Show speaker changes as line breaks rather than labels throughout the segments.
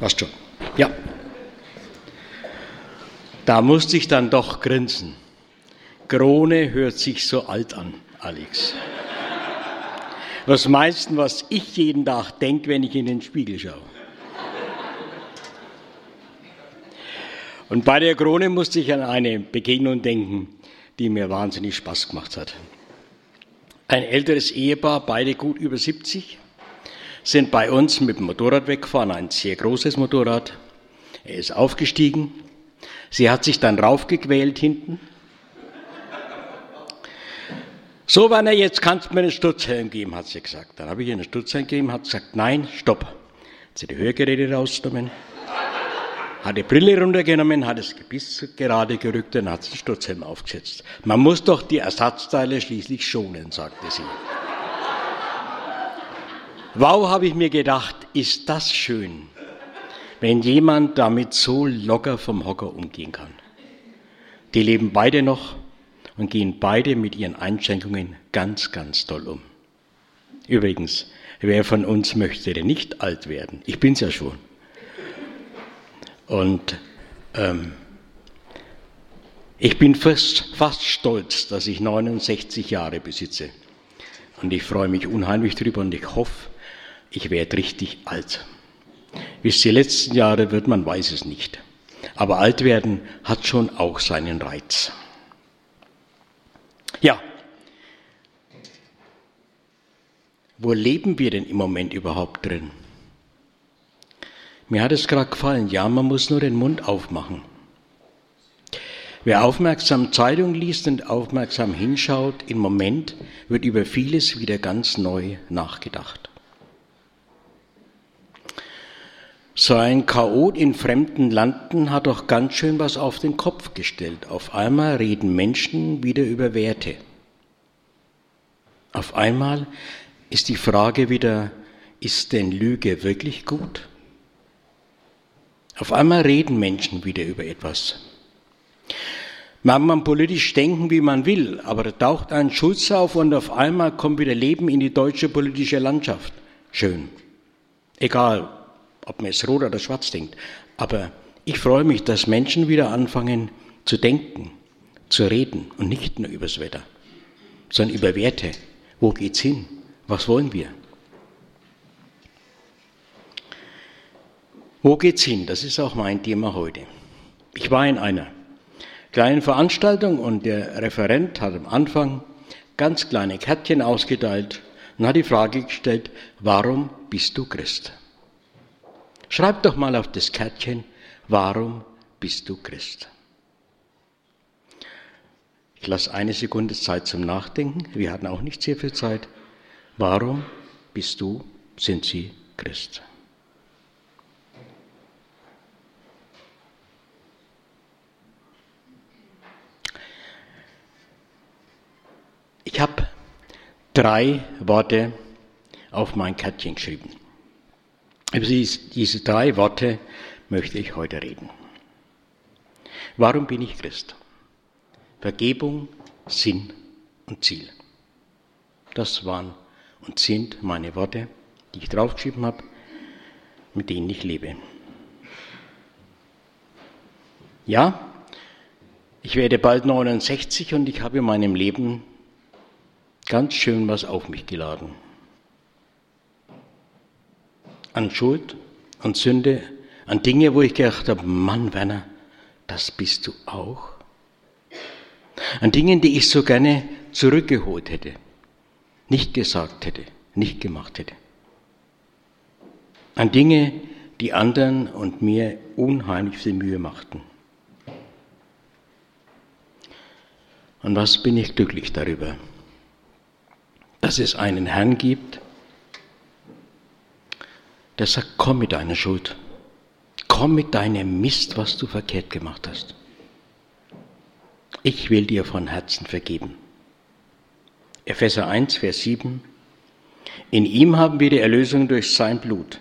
Passt schon. Ja. Da musste ich dann doch grinsen. Krone hört sich so alt an, Alex. Was meinst was ich jeden Tag denke, wenn ich in den Spiegel schaue? Und bei der Krone musste ich an eine Begegnung denken, die mir wahnsinnig Spaß gemacht hat. Ein älteres Ehepaar, beide gut über 70, sind bei uns mit dem Motorrad weggefahren, ein sehr großes Motorrad. Er ist aufgestiegen. Sie hat sich dann raufgequält hinten. So, Werner, jetzt kannst du mir einen Stutzhelm geben, hat sie gesagt. Dann habe ich ihr einen Stutzhelm gegeben, hat gesagt, nein, stopp. Hat sie die Hörgeräte rausgenommen, hat die Brille runtergenommen, hat das Gebiss gerade gerückt und hat den Stutzhelm aufgesetzt. Man muss doch die Ersatzteile schließlich schonen, sagte sie. Wow, habe ich mir gedacht, ist das schön, wenn jemand damit so locker vom Hocker umgehen kann. Die leben beide noch und gehen beide mit ihren Einschränkungen ganz, ganz toll um. Übrigens, wer von uns möchte denn nicht alt werden? Ich bin's ja schon. Und ähm, ich bin fast, fast stolz, dass ich 69 Jahre besitze. Und ich freue mich unheimlich drüber und ich hoffe, ich werde richtig alt. Es die letzten Jahre wird, man weiß es nicht. Aber alt werden hat schon auch seinen Reiz. Ja. Wo leben wir denn im Moment überhaupt drin? Mir hat es gerade gefallen, ja, man muss nur den Mund aufmachen. Wer aufmerksam Zeitung liest und aufmerksam hinschaut, im Moment wird über vieles wieder ganz neu nachgedacht. So ein Chaot in fremden Landen hat doch ganz schön was auf den Kopf gestellt. Auf einmal reden Menschen wieder über Werte. Auf einmal ist die Frage wieder, ist denn Lüge wirklich gut? Auf einmal reden Menschen wieder über etwas. Man kann politisch denken, wie man will, aber da taucht ein Schutz auf und auf einmal kommt wieder Leben in die deutsche politische Landschaft. Schön. Egal, ob man es rot oder schwarz denkt. Aber ich freue mich, dass Menschen wieder anfangen zu denken, zu reden und nicht nur übers Wetter, sondern über Werte. Wo geht's hin? Was wollen wir? Wo geht's hin? Das ist auch mein Thema heute. Ich war in einer kleinen Veranstaltung und der Referent hat am Anfang ganz kleine Kärtchen ausgeteilt und hat die Frage gestellt, warum bist du Christ? Schreib doch mal auf das Kärtchen, warum bist du Christ? Ich lasse eine Sekunde Zeit zum Nachdenken. Wir hatten auch nicht sehr viel Zeit. Warum bist du, sind Sie Christ? Ich habe drei Worte auf mein Kärtchen geschrieben. Über diese drei Worte möchte ich heute reden. Warum bin ich Christ? Vergebung, Sinn und Ziel. Das waren und sind meine Worte, die ich draufgeschrieben habe, mit denen ich lebe. Ja, ich werde bald 69 und ich habe in meinem Leben ganz schön was auf mich geladen. An Schuld, an Sünde, an Dinge, wo ich gedacht habe, Mann, Werner, das bist du auch. An Dingen, die ich so gerne zurückgeholt hätte, nicht gesagt hätte, nicht gemacht hätte. An Dinge, die anderen und mir unheimlich viel Mühe machten. Und was bin ich glücklich darüber? Dass es einen Herrn gibt, der sagt, komm mit deiner Schuld, komm mit deinem Mist, was du verkehrt gemacht hast. Ich will dir von Herzen vergeben. Epheser 1, Vers 7. In ihm haben wir die Erlösung durch sein Blut,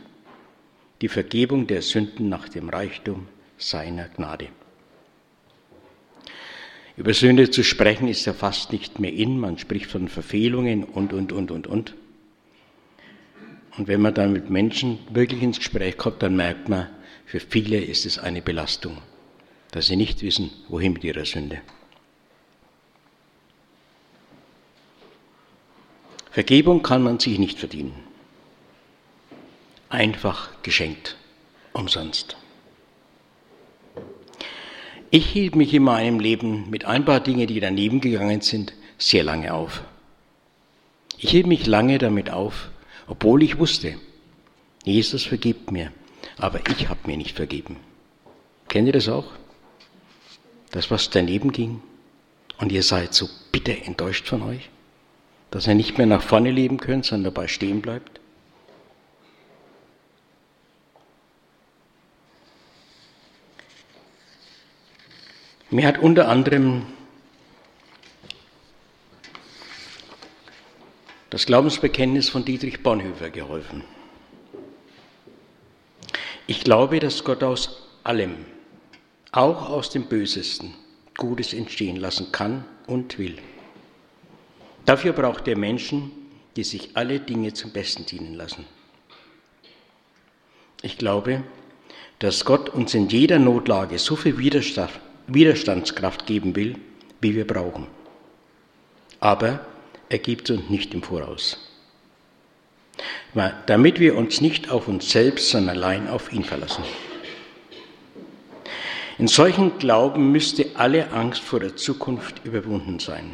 die Vergebung der Sünden nach dem Reichtum seiner Gnade. Über Sünde zu sprechen ist ja fast nicht mehr in. Man spricht von Verfehlungen und, und, und, und, und. Und wenn man dann mit Menschen wirklich ins Gespräch kommt, dann merkt man, für viele ist es eine Belastung, dass sie nicht wissen, wohin mit ihrer Sünde. Vergebung kann man sich nicht verdienen. Einfach geschenkt, umsonst. Ich hielt mich in meinem Leben mit ein paar Dingen, die daneben gegangen sind, sehr lange auf. Ich hielt mich lange damit auf, obwohl ich wusste, Jesus vergibt mir, aber ich habe mir nicht vergeben. Kennt ihr das auch? Das, was daneben ging? Und ihr seid so bitter enttäuscht von euch? dass er nicht mehr nach vorne leben könnt, sondern dabei stehen bleibt? Mir hat unter anderem das Glaubensbekenntnis von Dietrich Bonhoeffer geholfen. Ich glaube, dass Gott aus allem, auch aus dem Bösesten, Gutes entstehen lassen kann und will. Dafür braucht er Menschen, die sich alle Dinge zum Besten dienen lassen. Ich glaube, dass Gott uns in jeder Notlage so viel Widerstandskraft geben will, wie wir brauchen. Aber er gibt uns nicht im Voraus. Damit wir uns nicht auf uns selbst, sondern allein auf ihn verlassen. In solchen Glauben müsste alle Angst vor der Zukunft überwunden sein.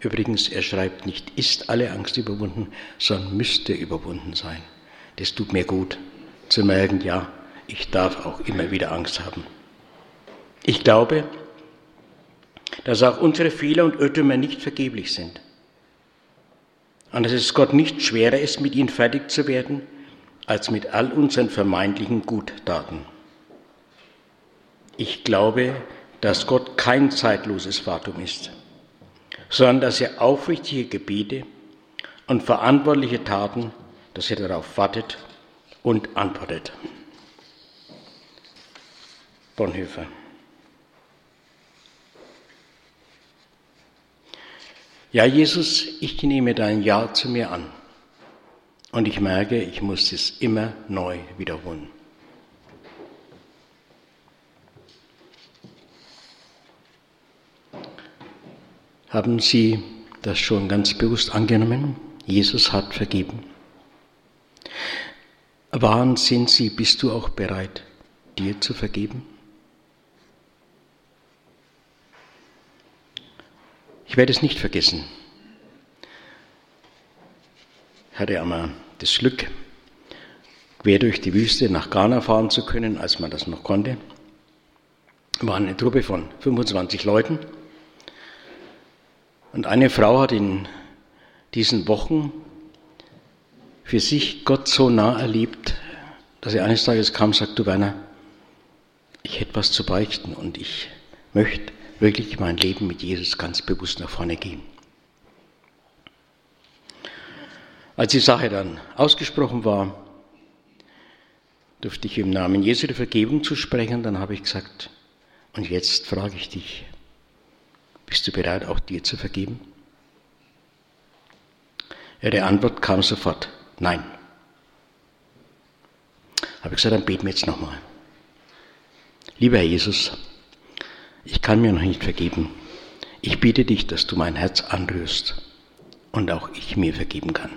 Übrigens, er schreibt nicht, ist alle Angst überwunden, sondern müsste überwunden sein. Das tut mir gut, zu merken, ja, ich darf auch immer wieder Angst haben. Ich glaube, dass auch unsere Fehler und Irrtümer nicht vergeblich sind. Und dass es Gott nicht schwerer ist, mit ihnen fertig zu werden, als mit all unseren vermeintlichen Guttaten. Ich glaube, dass Gott kein zeitloses Fatum ist sondern dass er aufrichtige Gebete und verantwortliche Taten, dass er darauf wartet und antwortet. Bonhoeffer. Ja, Jesus, ich nehme dein Ja zu mir an. Und ich merke, ich muss es immer neu wiederholen. Haben Sie das schon ganz bewusst angenommen? Jesus hat vergeben. Waren sind Sie, bist du auch bereit, dir zu vergeben? Ich werde es nicht vergessen. Ich hatte einmal das Glück, quer durch die Wüste nach Ghana fahren zu können, als man das noch konnte. Wir waren eine Truppe von 25 Leuten. Und eine Frau hat in diesen Wochen für sich Gott so nah erlebt, dass sie eines Tages kam und sagte, du Werner, ich hätte was zu beichten und ich möchte wirklich mein Leben mit Jesus ganz bewusst nach vorne gehen. Als die Sache dann ausgesprochen war, durfte ich im Namen Jesu die Vergebung zu sprechen, dann habe ich gesagt, und jetzt frage ich dich, bist du bereit, auch dir zu vergeben? Ihre Antwort kam sofort, nein. Habe ich gesagt, dann beten wir jetzt nochmal. Lieber Herr Jesus, ich kann mir noch nicht vergeben. Ich bitte dich, dass du mein Herz anrührst und auch ich mir vergeben kann.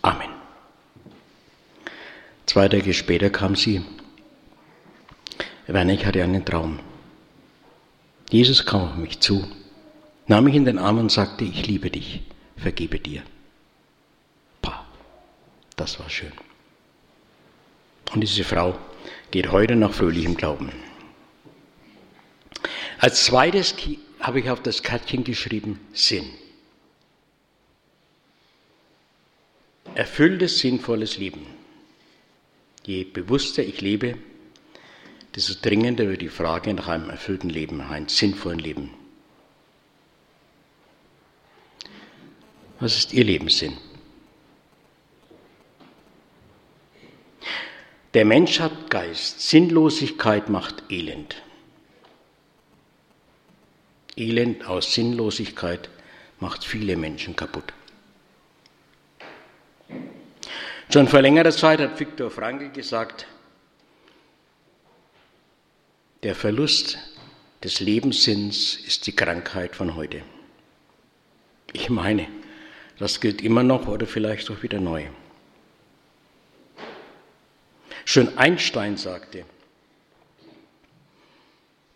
Amen. Zwei Tage später kam sie. Werner, ich hatte einen Traum. Jesus kam auf mich zu, nahm mich in den Arm und sagte, ich liebe dich, vergebe dir. Pah, das war schön. Und diese Frau geht heute nach fröhlichem Glauben. Als zweites habe ich auf das Kärtchen geschrieben Sinn. Erfülltes, sinnvolles Leben. Je bewusster ich lebe, desto dringender wird die Frage nach einem erfüllten Leben, einem sinnvollen Leben. Was ist Ihr Lebenssinn? Der Mensch hat Geist. Sinnlosigkeit macht Elend. Elend aus Sinnlosigkeit macht viele Menschen kaputt. Schon vor längerer Zeit hat Viktor Frankl gesagt, der Verlust des Lebenssinns ist die Krankheit von heute. Ich meine, das gilt immer noch oder vielleicht auch wieder neu. Schon Einstein sagte,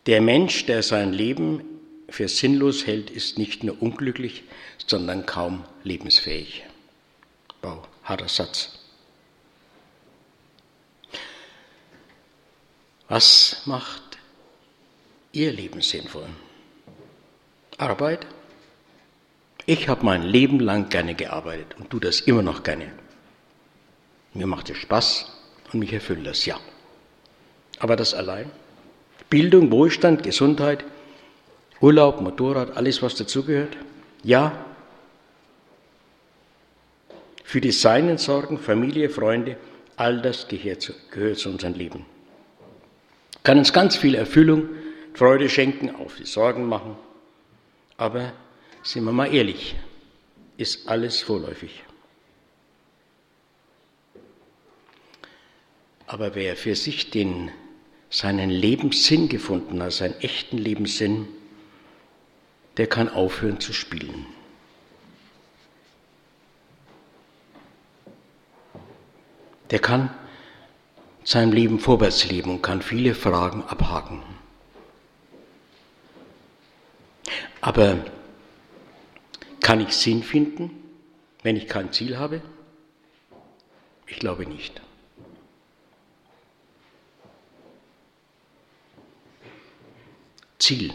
der Mensch, der sein Leben für sinnlos hält, ist nicht nur unglücklich, sondern kaum lebensfähig. Wow, harter Satz. Was macht Ihr Leben sinnvoll? Arbeit? Ich habe mein Leben lang gerne gearbeitet und tue das immer noch gerne. Mir macht es Spaß und mich erfüllt das, ja. Aber das allein? Bildung, Wohlstand, Gesundheit, Urlaub, Motorrad, alles, was dazugehört? Ja. Für die Seinen sorgen, Familie, Freunde, all das gehört zu, gehört zu unserem Leben. Kann uns ganz viel Erfüllung, Freude schenken, auch viel Sorgen machen. Aber sind wir mal ehrlich, ist alles vorläufig. Aber wer für sich den, seinen Lebenssinn gefunden hat, seinen echten Lebenssinn, der kann aufhören zu spielen. Der kann sein Leben vorwärts leben und kann viele Fragen abhaken. Aber kann ich Sinn finden, wenn ich kein Ziel habe? Ich glaube nicht. Ziel.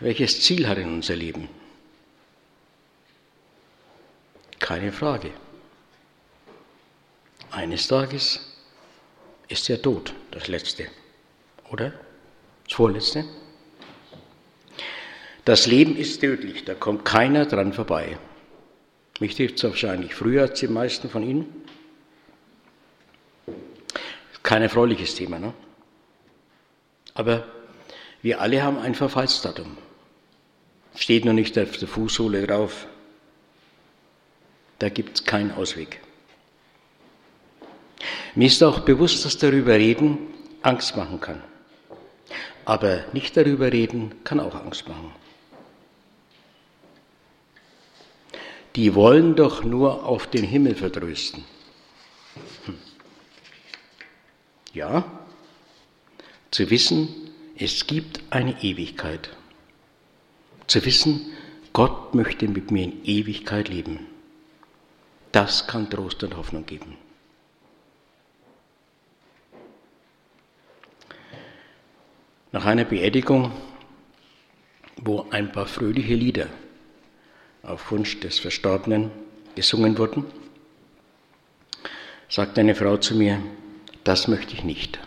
Welches Ziel hat in unser Leben? Keine Frage. Eines Tages ist der Tod das Letzte, oder? Das Vorletzte? Das Leben ist tödlich, da kommt keiner dran vorbei. Mich trifft es wahrscheinlich früher als die meisten von Ihnen. Kein erfreuliches Thema, ne? Aber wir alle haben ein Verfallsdatum. Steht noch nicht auf der Fußsohle drauf. Da gibt es keinen Ausweg. Mir ist auch bewusst, dass darüber reden Angst machen kann. Aber nicht darüber reden kann auch Angst machen. Die wollen doch nur auf den Himmel vertrösten. Hm. Ja, zu wissen, es gibt eine Ewigkeit. Zu wissen, Gott möchte mit mir in Ewigkeit leben. Das kann Trost und Hoffnung geben. Nach einer Beerdigung, wo ein paar fröhliche Lieder auf Wunsch des Verstorbenen gesungen wurden, sagte eine Frau zu mir, das möchte ich nicht.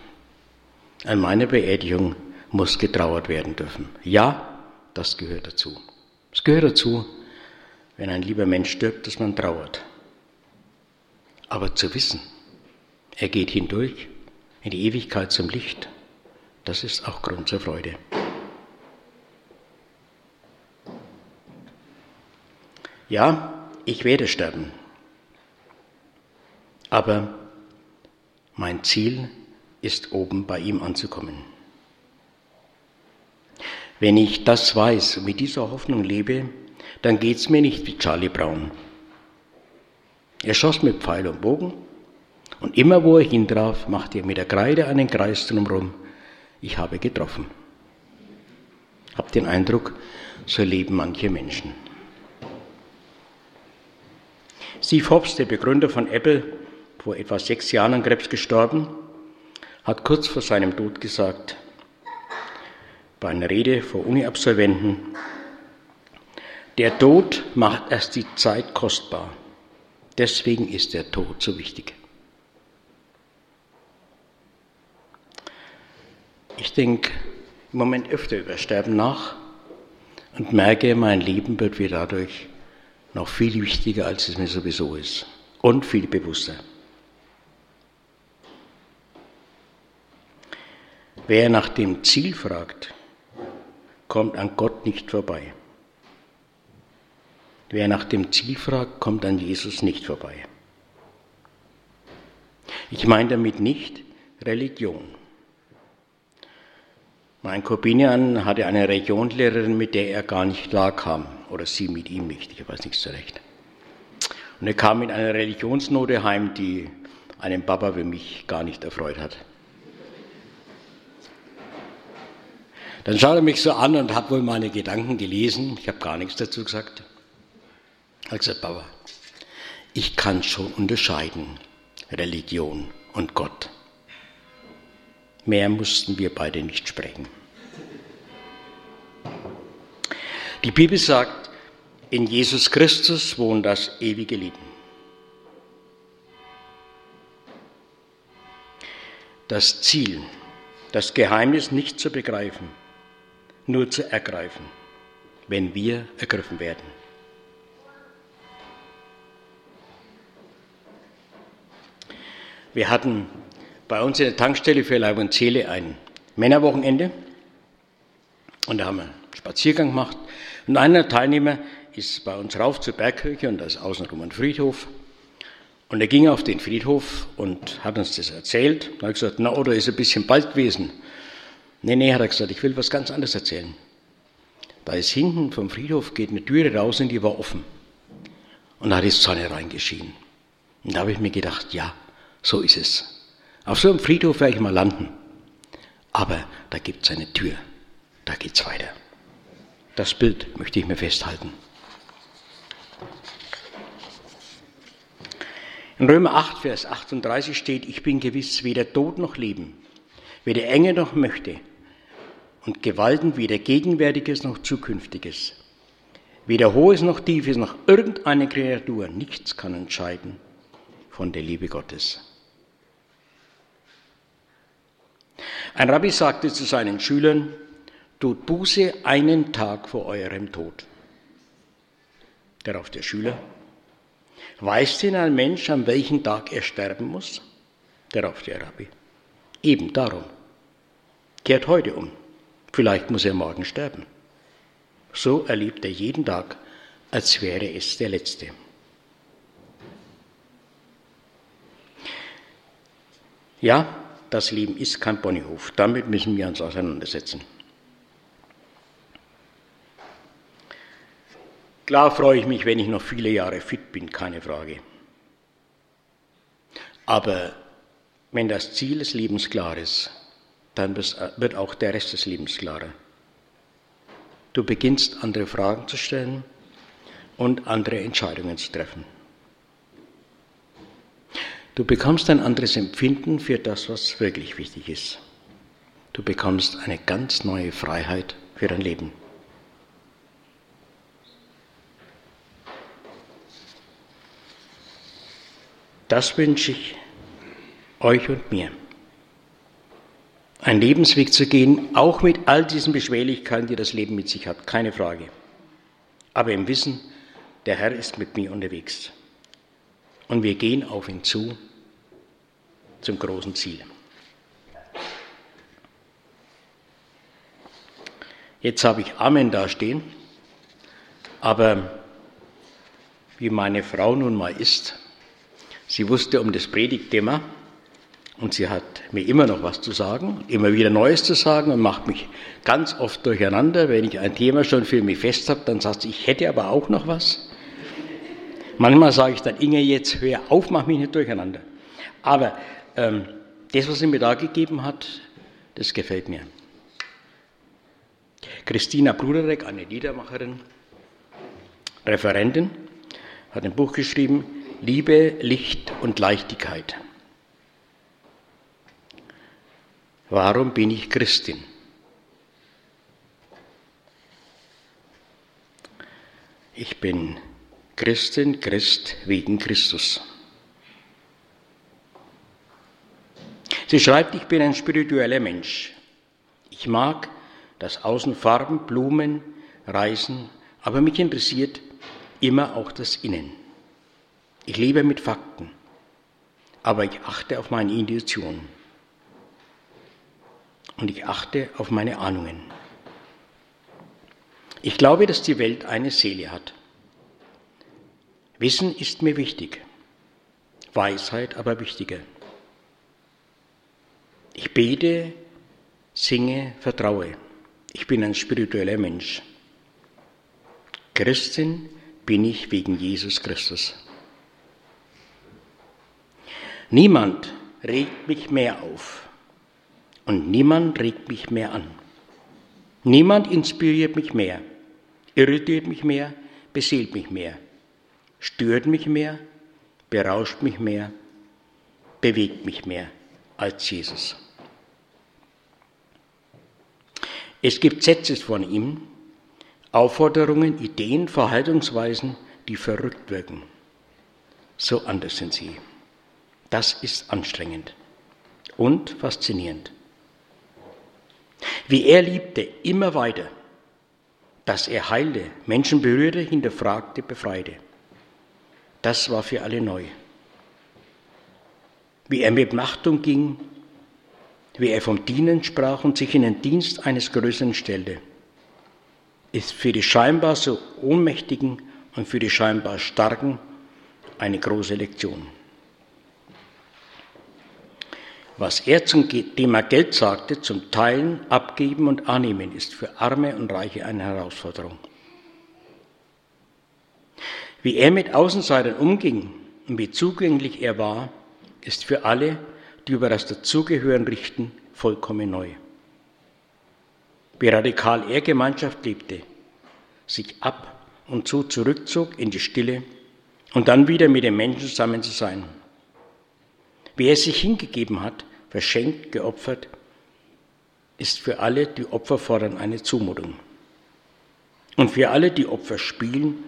An meiner Beerdigung muss getrauert werden dürfen. Ja, das gehört dazu. Es gehört dazu, wenn ein lieber Mensch stirbt, dass man trauert. Aber zu wissen, er geht hindurch in die Ewigkeit zum Licht, das ist auch Grund zur Freude. Ja, ich werde sterben, aber mein Ziel ist oben bei ihm anzukommen. Wenn ich das weiß und mit dieser Hoffnung lebe, dann geht es mir nicht wie Charlie Brown. Er schoss mit Pfeil und Bogen und immer wo er hintraf, machte er mit der Kreide einen Kreis drumherum. Ich habe getroffen. Hab den Eindruck, so leben manche Menschen. Steve Hobbs, der Begründer von Apple, vor etwa sechs Jahren an Krebs gestorben, hat kurz vor seinem Tod gesagt, bei einer Rede vor Uni-Absolventen, der Tod macht erst die Zeit kostbar. Deswegen ist der Tod so wichtig. Ich denke im Moment öfter über Sterben nach und merke, mein Leben wird mir dadurch noch viel wichtiger, als es mir sowieso ist und viel bewusster. Wer nach dem Ziel fragt, kommt an Gott nicht vorbei. Wer nach dem Ziel fragt, kommt an Jesus nicht vorbei. Ich meine damit nicht Religion. Mein Korbinian hatte eine Religionslehrerin, mit der er gar nicht klarkam, oder sie mit ihm nicht, ich weiß nicht so recht. Und er kam mit einer Religionsnote heim, die einen Papa wie mich gar nicht erfreut hat. Dann schaut er mich so an und hat wohl meine Gedanken gelesen. Ich habe gar nichts dazu gesagt. Er hat gesagt, Papa, ich kann schon unterscheiden, Religion und Gott. Mehr mussten wir beide nicht sprechen. Die Bibel sagt, in Jesus Christus wohnt das ewige Leben. Das Ziel, das Geheimnis nicht zu begreifen, nur zu ergreifen, wenn wir ergriffen werden. Wir hatten bei uns in der Tankstelle für Leib und Seele ein Männerwochenende und da haben wir einen Spaziergang gemacht und einer Teilnehmer ist bei uns rauf zur Bergkirche und da ist außenrum ein Friedhof und er ging auf den Friedhof und hat uns das erzählt. Da habe ich gesagt, na, oder ist ein bisschen bald gewesen. Nee, nee, hat er gesagt, ich will was ganz anderes erzählen. Da ist hinten vom Friedhof geht eine Türe raus und die war offen. Und da hat die Sonne reingeschienen. Und da habe ich mir gedacht, ja, so ist es. Auf so einem Friedhof werde ich mal landen. Aber da gibt es eine Tür. Da geht's weiter. Das Bild möchte ich mir festhalten. In Römer 8, Vers 38 steht, ich bin gewiss weder Tod noch Leben, weder Enge noch Möchte, und Gewalten weder Gegenwärtiges noch Zukünftiges, weder Hohes noch Tiefes noch irgendeine Kreatur, nichts kann entscheiden von der Liebe Gottes. Ein Rabbi sagte zu seinen Schülern, tut Buße einen Tag vor eurem Tod. Darauf der Schüler, weiß denn ein Mensch, an welchem Tag er sterben muss? Darauf der Rabbi, eben darum. Kehrt heute um. Vielleicht muss er morgen sterben. So erlebt er jeden Tag, als wäre es der letzte. Ja, das Leben ist kein Ponyhof. Damit müssen wir uns auseinandersetzen. Klar freue ich mich, wenn ich noch viele Jahre fit bin, keine Frage. Aber wenn das Ziel des Lebens klar ist, dann wird auch der Rest des Lebens klarer. Du beginnst andere Fragen zu stellen und andere Entscheidungen zu treffen. Du bekommst ein anderes Empfinden für das, was wirklich wichtig ist. Du bekommst eine ganz neue Freiheit für dein Leben. Das wünsche ich euch und mir einen Lebensweg zu gehen, auch mit all diesen Beschwerlichkeiten, die das Leben mit sich hat, keine Frage. Aber im Wissen, der Herr ist mit mir unterwegs. Und wir gehen auf ihn zu zum großen Ziel. Jetzt habe ich Amen da stehen, aber wie meine Frau nun mal ist, sie wusste um das Predigtthema, und sie hat mir immer noch was zu sagen, immer wieder Neues zu sagen und macht mich ganz oft durcheinander. Wenn ich ein Thema schon für mich fest habe, dann sagt sie, ich hätte aber auch noch was. Manchmal sage ich dann, Inge, jetzt hör auf, mach mich nicht durcheinander. Aber ähm, das, was sie mir da gegeben hat, das gefällt mir. Christina Bruderek, eine Liedermacherin, Referentin, hat ein Buch geschrieben, Liebe, Licht und Leichtigkeit. Warum bin ich Christin? Ich bin Christin, Christ wegen Christus. Sie schreibt, ich bin ein spiritueller Mensch. Ich mag das Außen Farben, Blumen, Reisen, aber mich interessiert immer auch das Innen. Ich lebe mit Fakten, aber ich achte auf meine Intuition und ich achte auf meine Ahnungen. Ich glaube, dass die Welt eine Seele hat. Wissen ist mir wichtig, Weisheit aber wichtiger. Ich bete, singe, vertraue. Ich bin ein spiritueller Mensch. Christin bin ich wegen Jesus Christus. Niemand regt mich mehr auf und niemand regt mich mehr an. Niemand inspiriert mich mehr, irritiert mich mehr, beseelt mich mehr, stört mich mehr, berauscht mich mehr, bewegt mich mehr als Jesus. Es gibt Sätze von ihm, Aufforderungen, Ideen, Verhaltensweisen, die verrückt wirken. So anders sind sie. Das ist anstrengend und faszinierend. Wie er liebte, immer weiter, dass er heilte, Menschen berührte, hinterfragte, befreite. Das war für alle neu. Wie er mit Macht umging, wie er vom Dienen sprach und sich in den Dienst eines Größeren stellte, ist für die scheinbar so Ohnmächtigen und für die scheinbar Starken eine große Lektion. Was er zum Thema Geld sagte, zum Teilen, Abgeben und Annehmen, ist für Arme und Reiche eine Herausforderung. Wie er mit Außenseitern umging und wie zugänglich er war, ist für alle, die über das Dazugehören richten, vollkommen neu. Wie radikal er Gemeinschaft lebte, sich ab und zu zurückzog in die Stille und dann wieder mit den Menschen zusammen zu sein. Wie er sich hingegeben hat, verschenkt, geopfert, ist für alle, die Opfer fordern, eine Zumutung. Und für alle, die Opfer spielen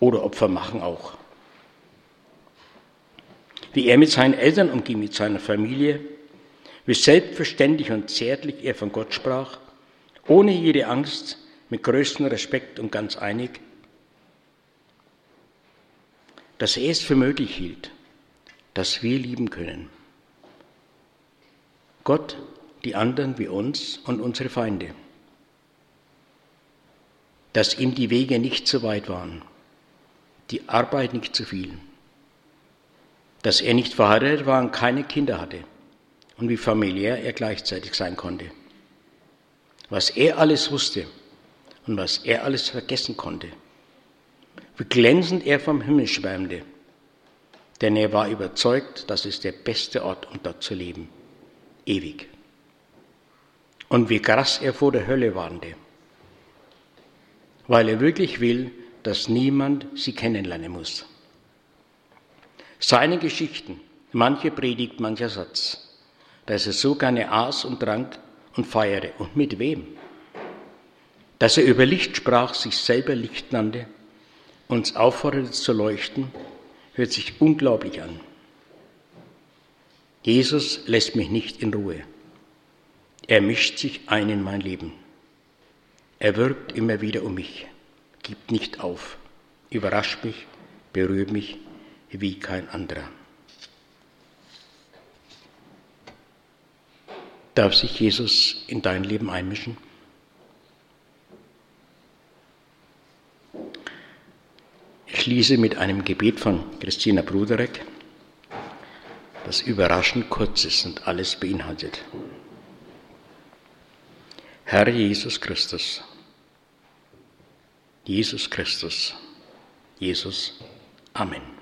oder Opfer machen, auch. Wie er mit seinen Eltern umging, mit seiner Familie, wie selbstverständlich und zärtlich er von Gott sprach, ohne jede Angst, mit größtem Respekt und ganz einig, dass er es für möglich hielt, dass wir lieben können. Gott, die anderen wie uns und unsere Feinde. Dass ihm die Wege nicht zu weit waren, die Arbeit nicht zu viel. Dass er nicht verheiratet war und keine Kinder hatte und wie familiär er gleichzeitig sein konnte. Was er alles wusste und was er alles vergessen konnte. Wie glänzend er vom Himmel schwärmte, denn er war überzeugt, das ist der beste Ort, um dort zu leben ewig. Und wie krass er vor der Hölle warnte, weil er wirklich will, dass niemand sie kennenlernen muss. Seine Geschichten, manche Predigt, mancher Satz, dass er so gerne aß und trank und feiere und mit wem. Dass er über Licht sprach, sich selber Licht nannte, uns aufforderte zu leuchten, hört sich unglaublich an. Jesus lässt mich nicht in Ruhe. Er mischt sich ein in mein Leben. Er wirkt immer wieder um mich, gibt nicht auf, überrascht mich, berührt mich wie kein anderer. Darf sich Jesus in dein Leben einmischen? Ich schließe mit einem Gebet von Christina Bruderek das überraschend kurz ist und alles beinhaltet. Herr Jesus Christus, Jesus Christus, Jesus, Amen.